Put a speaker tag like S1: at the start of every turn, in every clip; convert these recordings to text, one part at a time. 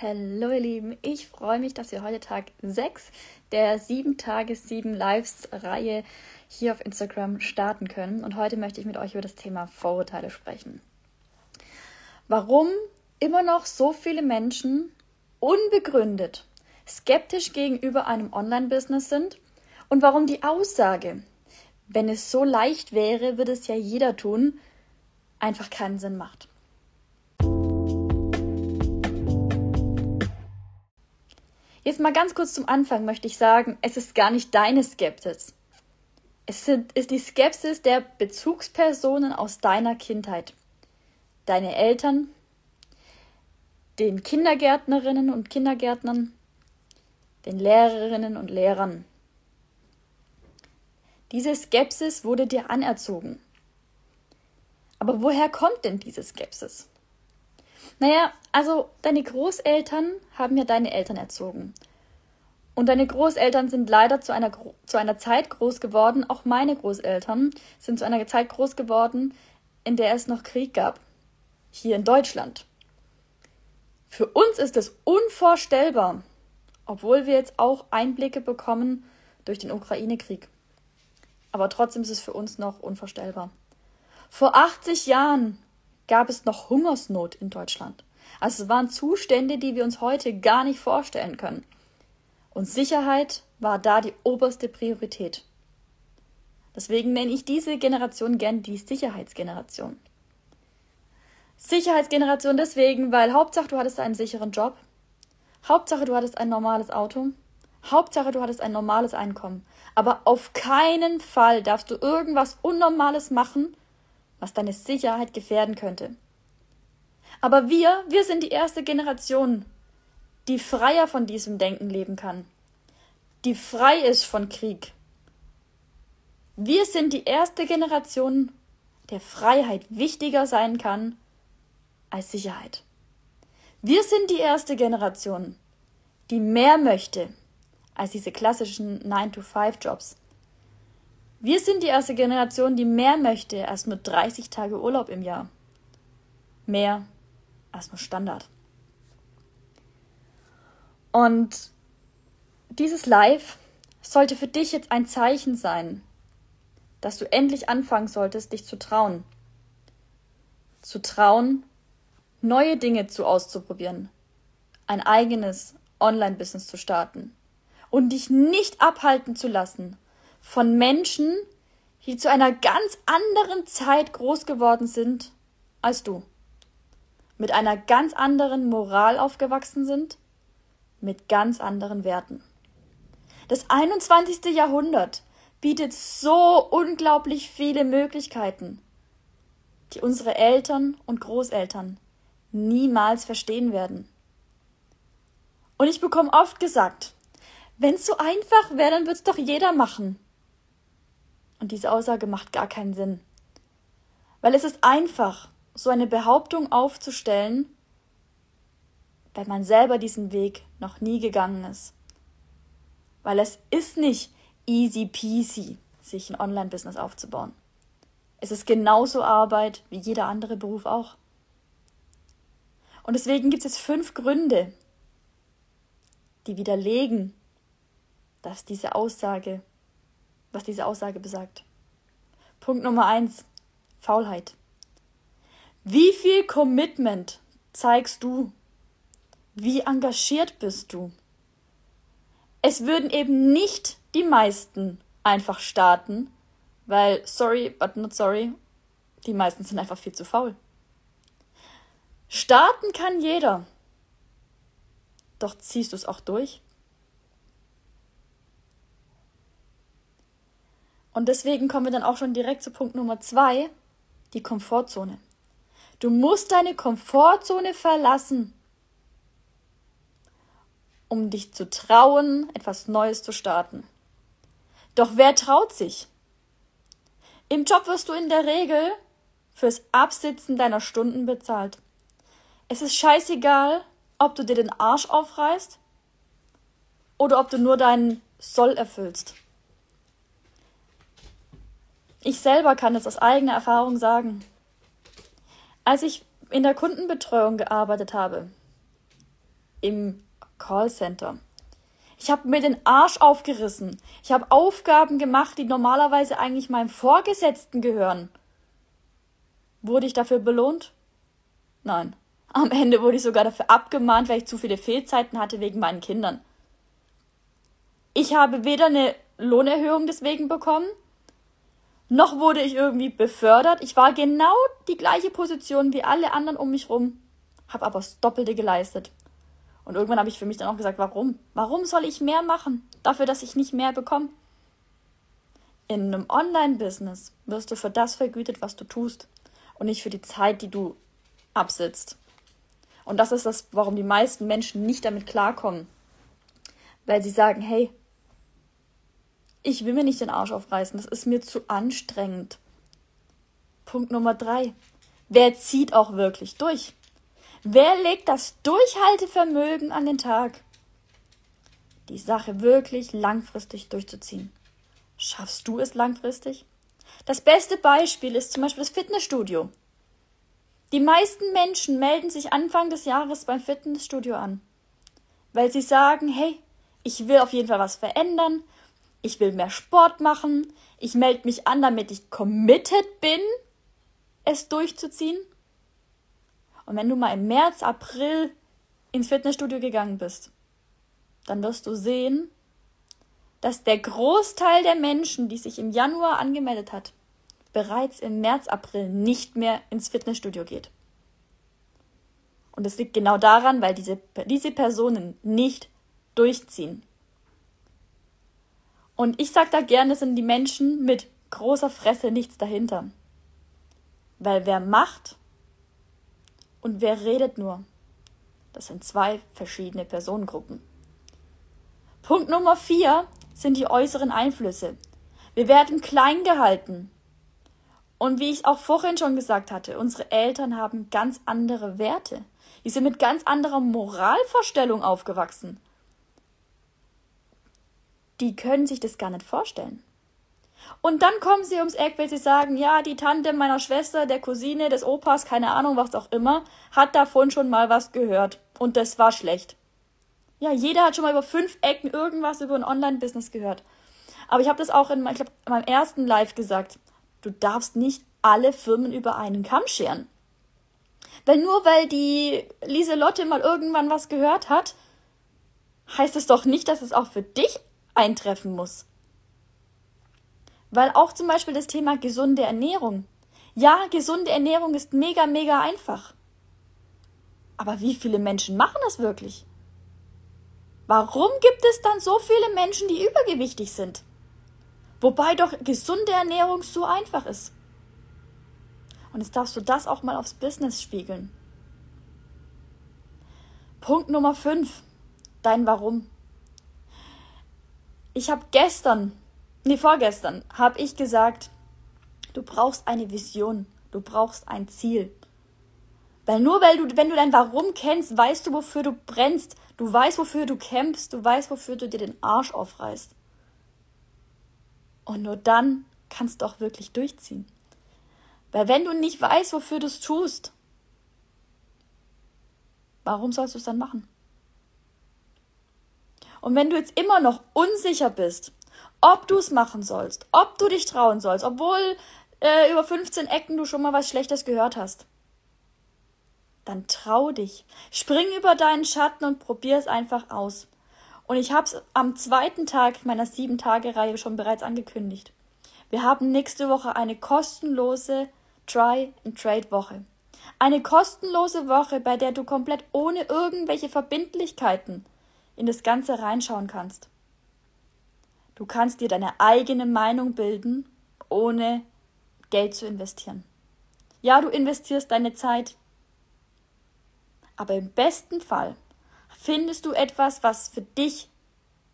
S1: Hallo ihr Lieben, ich freue mich, dass wir heute Tag 6 der 7 Tage 7 Lives Reihe hier auf Instagram starten können. Und heute möchte ich mit euch über das Thema Vorurteile sprechen. Warum immer noch so viele Menschen unbegründet skeptisch gegenüber einem Online-Business sind und warum die Aussage, wenn es so leicht wäre, würde es ja jeder tun, einfach keinen Sinn macht. Jetzt mal ganz kurz zum Anfang möchte ich sagen, es ist gar nicht deine Skepsis. Es ist die Skepsis der Bezugspersonen aus deiner Kindheit. Deine Eltern, den Kindergärtnerinnen und Kindergärtnern, den Lehrerinnen und Lehrern. Diese Skepsis wurde dir anerzogen. Aber woher kommt denn diese Skepsis? Naja, also deine Großeltern haben ja deine Eltern erzogen. Und deine Großeltern sind leider zu einer, zu einer Zeit groß geworden, auch meine Großeltern sind zu einer Zeit groß geworden, in der es noch Krieg gab. Hier in Deutschland. Für uns ist es unvorstellbar, obwohl wir jetzt auch Einblicke bekommen durch den Ukraine-Krieg. Aber trotzdem ist es für uns noch unvorstellbar. Vor 80 Jahren gab es noch Hungersnot in Deutschland. Also es waren Zustände, die wir uns heute gar nicht vorstellen können. Und Sicherheit war da die oberste Priorität. Deswegen nenne ich diese Generation gern die Sicherheitsgeneration. Sicherheitsgeneration deswegen, weil Hauptsache du hattest einen sicheren Job, Hauptsache du hattest ein normales Auto, Hauptsache du hattest ein normales Einkommen. Aber auf keinen Fall darfst du irgendwas Unnormales machen, was deine Sicherheit gefährden könnte. Aber wir, wir sind die erste Generation, die freier von diesem Denken leben kann, die frei ist von Krieg. Wir sind die erste Generation, der Freiheit wichtiger sein kann als Sicherheit. Wir sind die erste Generation, die mehr möchte als diese klassischen 9-to-5-Jobs, wir sind die erste Generation, die mehr möchte als nur 30 Tage Urlaub im Jahr. Mehr als nur Standard. Und dieses Live sollte für dich jetzt ein Zeichen sein, dass du endlich anfangen solltest, dich zu trauen. Zu trauen, neue Dinge zu auszuprobieren, ein eigenes Online-Business zu starten und dich nicht abhalten zu lassen von Menschen, die zu einer ganz anderen Zeit groß geworden sind als du. Mit einer ganz anderen Moral aufgewachsen sind, mit ganz anderen Werten. Das 21. Jahrhundert bietet so unglaublich viele Möglichkeiten, die unsere Eltern und Großeltern niemals verstehen werden. Und ich bekomme oft gesagt, wenn es so einfach wäre, dann würde es doch jeder machen. Und diese Aussage macht gar keinen Sinn. Weil es ist einfach, so eine Behauptung aufzustellen, wenn man selber diesen Weg noch nie gegangen ist. Weil es ist nicht easy peasy, sich ein Online-Business aufzubauen. Es ist genauso Arbeit wie jeder andere Beruf auch. Und deswegen gibt es fünf Gründe, die widerlegen, dass diese Aussage was diese Aussage besagt. Punkt Nummer eins: Faulheit. Wie viel Commitment zeigst du? Wie engagiert bist du? Es würden eben nicht die meisten einfach starten, weil, sorry, but not sorry, die meisten sind einfach viel zu faul. Starten kann jeder. Doch ziehst du es auch durch? Und deswegen kommen wir dann auch schon direkt zu Punkt Nummer zwei, die Komfortzone. Du musst deine Komfortzone verlassen, um dich zu trauen, etwas Neues zu starten. Doch wer traut sich? Im Job wirst du in der Regel fürs Absitzen deiner Stunden bezahlt. Es ist scheißegal, ob du dir den Arsch aufreißt oder ob du nur deinen Soll erfüllst. Ich selber kann es aus eigener Erfahrung sagen. Als ich in der Kundenbetreuung gearbeitet habe, im Callcenter. Ich habe mir den Arsch aufgerissen. Ich habe Aufgaben gemacht, die normalerweise eigentlich meinem Vorgesetzten gehören. Wurde ich dafür belohnt? Nein. Am Ende wurde ich sogar dafür abgemahnt, weil ich zu viele Fehlzeiten hatte wegen meinen Kindern. Ich habe weder eine Lohnerhöhung deswegen bekommen, noch wurde ich irgendwie befördert. Ich war genau die gleiche Position wie alle anderen um mich rum, habe aber das Doppelte geleistet. Und irgendwann habe ich für mich dann auch gesagt, warum? Warum soll ich mehr machen? Dafür, dass ich nicht mehr bekomme? In einem Online-Business wirst du für das vergütet, was du tust und nicht für die Zeit, die du absitzt. Und das ist das, warum die meisten Menschen nicht damit klarkommen. Weil sie sagen, hey, ich will mir nicht den Arsch aufreißen, das ist mir zu anstrengend. Punkt Nummer drei. Wer zieht auch wirklich durch? Wer legt das Durchhaltevermögen an den Tag? Die Sache wirklich langfristig durchzuziehen. Schaffst du es langfristig? Das beste Beispiel ist zum Beispiel das Fitnessstudio. Die meisten Menschen melden sich Anfang des Jahres beim Fitnessstudio an, weil sie sagen, hey, ich will auf jeden Fall was verändern, ich will mehr Sport machen, ich melde mich an, damit ich committed bin, es durchzuziehen. Und wenn du mal im März, April ins Fitnessstudio gegangen bist, dann wirst du sehen, dass der Großteil der Menschen, die sich im Januar angemeldet hat, bereits im März, April nicht mehr ins Fitnessstudio geht. Und es liegt genau daran, weil diese, diese Personen nicht durchziehen. Und ich sage da gerne, sind die Menschen mit großer Fresse nichts dahinter. Weil wer macht und wer redet nur, das sind zwei verschiedene Personengruppen. Punkt Nummer vier sind die äußeren Einflüsse. Wir werden klein gehalten. Und wie ich auch vorhin schon gesagt hatte, unsere Eltern haben ganz andere Werte. Die sind mit ganz anderer Moralvorstellung aufgewachsen. Die können sich das gar nicht vorstellen. Und dann kommen sie ums Eck, weil sie sagen, ja, die Tante meiner Schwester, der Cousine, des Opas, keine Ahnung, was auch immer, hat davon schon mal was gehört. Und das war schlecht. Ja, jeder hat schon mal über fünf Ecken irgendwas über ein Online-Business gehört. Aber ich habe das auch in, ich glaub, in meinem ersten Live gesagt. Du darfst nicht alle Firmen über einen Kamm scheren. Weil nur weil die Lieselotte mal irgendwann was gehört hat, heißt es doch nicht, dass es auch für dich eintreffen muss. Weil auch zum Beispiel das Thema gesunde Ernährung. Ja, gesunde Ernährung ist mega, mega einfach. Aber wie viele Menschen machen das wirklich? Warum gibt es dann so viele Menschen, die übergewichtig sind? Wobei doch gesunde Ernährung so einfach ist. Und jetzt darfst du das auch mal aufs Business spiegeln. Punkt Nummer 5. Dein Warum. Ich habe gestern, nee, vorgestern, habe ich gesagt, du brauchst eine Vision, du brauchst ein Ziel. Weil nur weil du, wenn du dein Warum kennst, weißt du, wofür du brennst, du weißt, wofür du kämpfst, du weißt, wofür du dir den Arsch aufreißt. Und nur dann kannst du auch wirklich durchziehen. Weil wenn du nicht weißt, wofür du es tust, warum sollst du es dann machen? Und wenn du jetzt immer noch unsicher bist, ob du es machen sollst, ob du dich trauen sollst, obwohl äh, über 15 Ecken du schon mal was Schlechtes gehört hast, dann trau dich. Spring über deinen Schatten und probier es einfach aus. Und ich habe es am zweiten Tag meiner sieben Tage Reihe schon bereits angekündigt. Wir haben nächste Woche eine kostenlose Try and Trade Woche. Eine kostenlose Woche, bei der du komplett ohne irgendwelche Verbindlichkeiten in das Ganze reinschauen kannst. Du kannst dir deine eigene Meinung bilden, ohne Geld zu investieren. Ja, du investierst deine Zeit. Aber im besten Fall findest du etwas, was für dich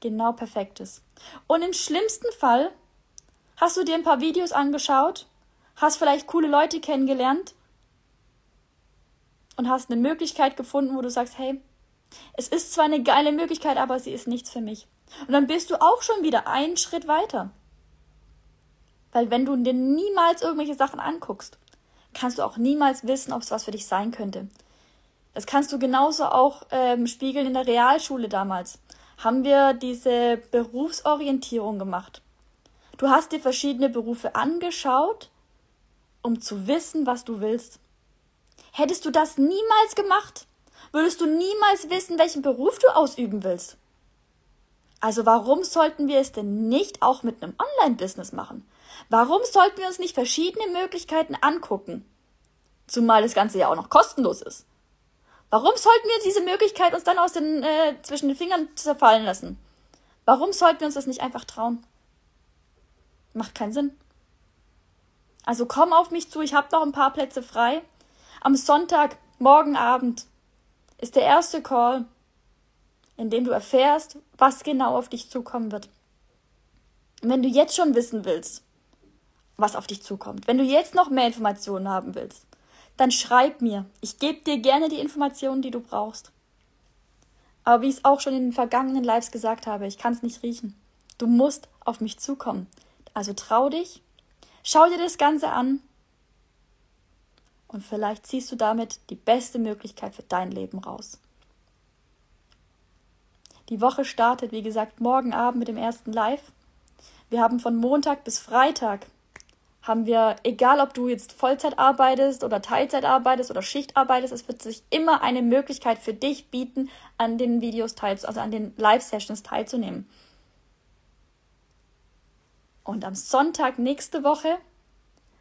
S1: genau perfekt ist. Und im schlimmsten Fall hast du dir ein paar Videos angeschaut, hast vielleicht coole Leute kennengelernt und hast eine Möglichkeit gefunden, wo du sagst, hey, es ist zwar eine geile Möglichkeit, aber sie ist nichts für mich. Und dann bist du auch schon wieder einen Schritt weiter. Weil wenn du dir niemals irgendwelche Sachen anguckst, kannst du auch niemals wissen, ob es was für dich sein könnte. Das kannst du genauso auch ähm, spiegeln in der Realschule damals. Haben wir diese Berufsorientierung gemacht. Du hast dir verschiedene Berufe angeschaut, um zu wissen, was du willst. Hättest du das niemals gemacht, würdest du niemals wissen, welchen Beruf du ausüben willst. Also warum sollten wir es denn nicht auch mit einem Online-Business machen? Warum sollten wir uns nicht verschiedene Möglichkeiten angucken? Zumal das Ganze ja auch noch kostenlos ist. Warum sollten wir diese Möglichkeit uns dann aus den, äh, zwischen den Fingern zerfallen lassen? Warum sollten wir uns das nicht einfach trauen? Macht keinen Sinn. Also komm auf mich zu, ich habe noch ein paar Plätze frei. Am Sonntag, morgen Abend, ist der erste Call, in dem du erfährst, was genau auf dich zukommen wird. Und wenn du jetzt schon wissen willst, was auf dich zukommt, wenn du jetzt noch mehr Informationen haben willst, dann schreib mir. Ich gebe dir gerne die Informationen, die du brauchst. Aber wie ich es auch schon in den vergangenen Lives gesagt habe, ich kann es nicht riechen. Du musst auf mich zukommen. Also trau dich, schau dir das Ganze an und vielleicht ziehst du damit die beste Möglichkeit für dein Leben raus. Die Woche startet, wie gesagt, morgen Abend mit dem ersten Live. Wir haben von Montag bis Freitag haben wir, egal ob du jetzt Vollzeit arbeitest oder Teilzeit arbeitest oder Schicht arbeitest, es wird sich immer eine Möglichkeit für dich bieten, an den Videos teilzunehmen, also an den Live-Sessions teilzunehmen. Und am Sonntag nächste Woche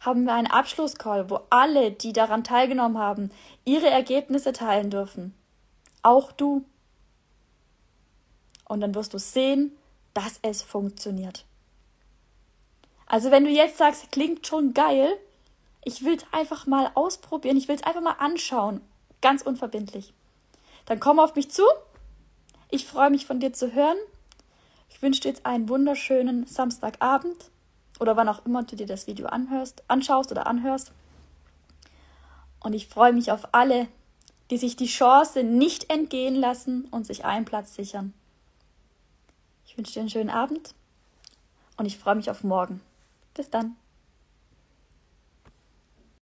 S1: haben wir einen Abschlusscall, wo alle, die daran teilgenommen haben, ihre Ergebnisse teilen dürfen. Auch du. Und dann wirst du sehen, dass es funktioniert. Also wenn du jetzt sagst, klingt schon geil, ich will es einfach mal ausprobieren, ich will es einfach mal anschauen, ganz unverbindlich, dann komm auf mich zu. Ich freue mich von dir zu hören. Ich wünsche dir jetzt einen wunderschönen Samstagabend oder wann auch immer du dir das Video anhörst, anschaust oder anhörst. Und ich freue mich auf alle, die sich die Chance nicht entgehen lassen und sich einen Platz sichern. Ich wünsche dir einen schönen Abend und ich freue mich auf morgen. Bis dann.